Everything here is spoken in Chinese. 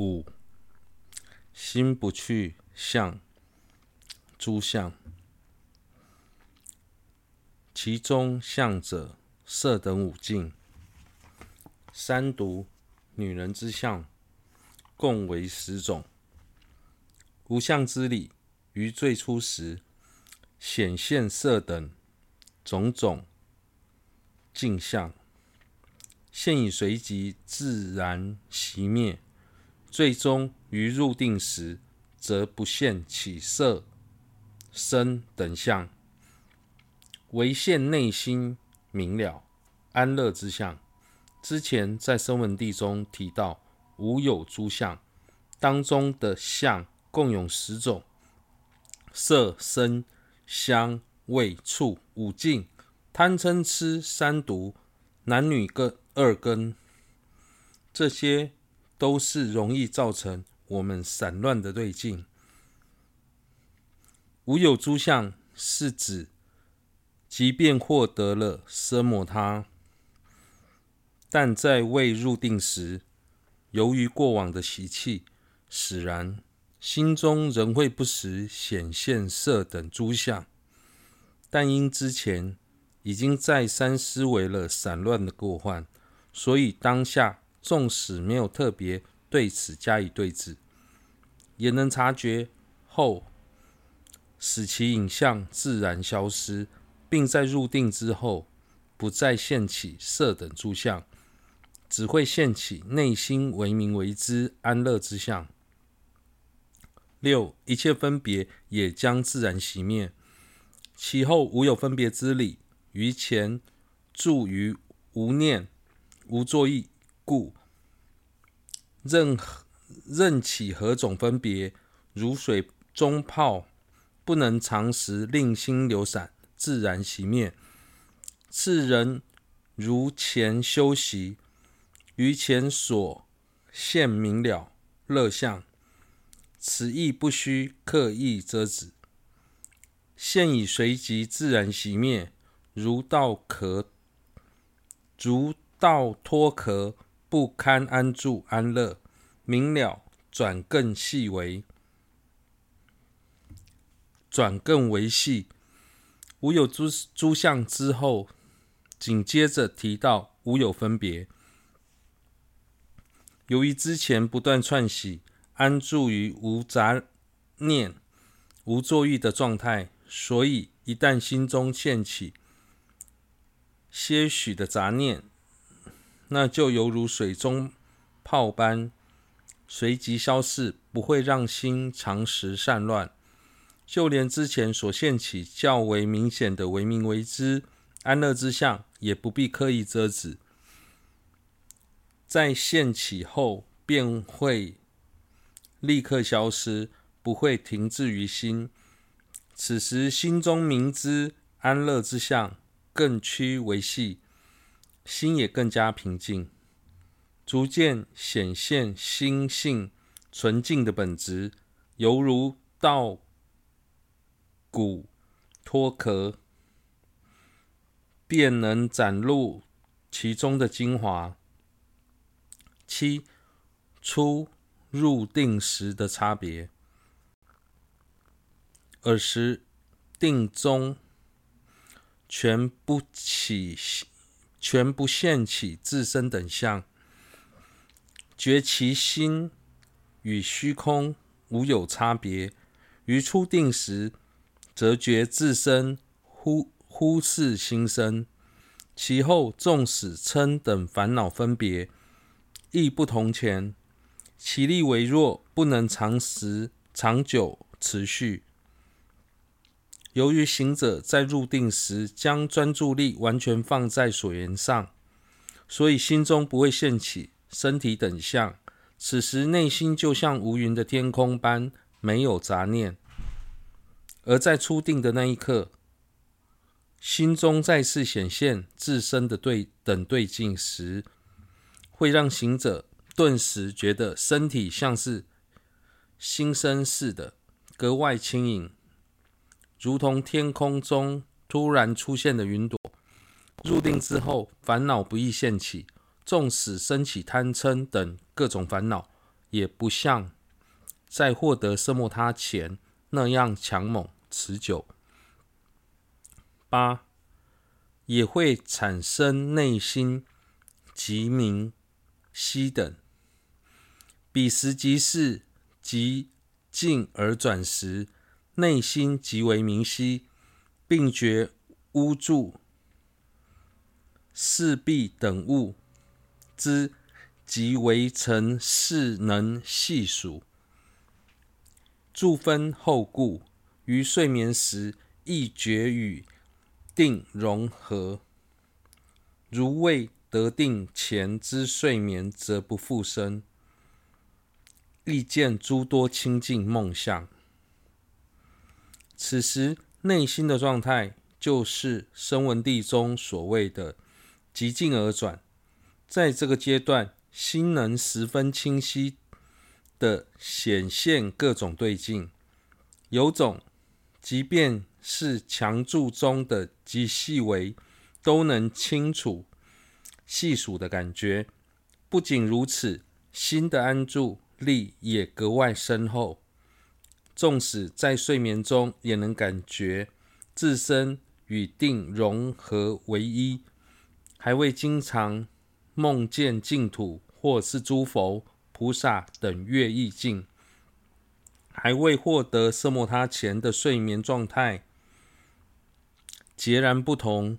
五、心不去相诸相，其中相者，色等五境。三毒女人之相，共为十种。无相之理，于最初时显现色等种种境相，现已随即自然熄灭。最终于入定时，则不现起色、声等相，唯现内心明了安乐之相。之前在声闻地中提到无有诸相，当中的相共有十种：色、声、香、味、触五境，贪嗔痴三毒，男女各二根，这些都是容易造成我们散乱的对境。无有诸相是指，即便获得了奢摩他。但在未入定时，由于过往的习气使然，心中仍会不时显现色等诸相。但因之前已经再三思维了散乱的过患，所以当下纵使没有特别对此加以对治，也能察觉后，使其影像自然消失，并在入定之后不再现起色等诸相。只会现起内心为明为知安乐之相。六一切分别也将自然熄灭，其后无有分别之理。于前住于无念无作意故，任任起何种分别，如水中泡，不能长时令心流散，自然熄灭。次人如前修习。于前所现明了乐相，此亦不须刻意遮止，现已随即自然熄灭，如稻壳，如稻脱壳，不堪安住安乐，明了转更细微，转更为细，无有诸诸相之后，紧接着提到无有分别。由于之前不断串习，安住于无杂念、无作意的状态，所以一旦心中现起些许的杂念，那就犹如水中泡般，随即消逝，不会让心常时散乱。就连之前所现起较为明显的为明为知安乐之相，也不必刻意遮止。在现起后，便会立刻消失，不会停滞于心。此时心中明知安乐之相更趋为细，心也更加平静，逐渐显现心性纯净的本质，犹如稻谷脱壳，便能展露其中的精华。七初入定时的差别。尔时定中全不起，全不现起自身等相，觉其心与虚空无有差别。于初定时，则觉自身忽忽是心生，其后纵使嗔等烦恼分别。亦不同前，其力微弱，不能长时长久持续。由于行者在入定时将专注力完全放在所缘上，所以心中不会现起身体等相。此时内心就像无云的天空般，没有杂念。而在初定的那一刻，心中再次显现自身的对等对境时，会让行者顿时觉得身体像是新生似的，格外轻盈，如同天空中突然出现的云朵。入定之后，烦恼不易现起，纵使升起贪嗔等各种烦恼，也不像在获得色莫他前那样强猛持久。八，也会产生内心极明晰等。彼时即是即静而转时，内心极为明晰，并觉屋柱、四壁等物之极为尘势能细数。柱分后故，于睡眠时亦觉与定融合。如未得定前之睡眠，则不复生。亦见诸多清净梦相。此时内心的状态，就是声闻地中所谓的极静而转。在这个阶段，心能十分清晰的显现各种对境，有种即便是强柱中的极细微，都能清楚细数的感觉。不仅如此，心的安住。力也格外深厚，纵使在睡眠中，也能感觉自身与定融合为一，还未经常梦见净土或是诸佛菩萨等乐意境，还未获得色莫他前的睡眠状态截然不同。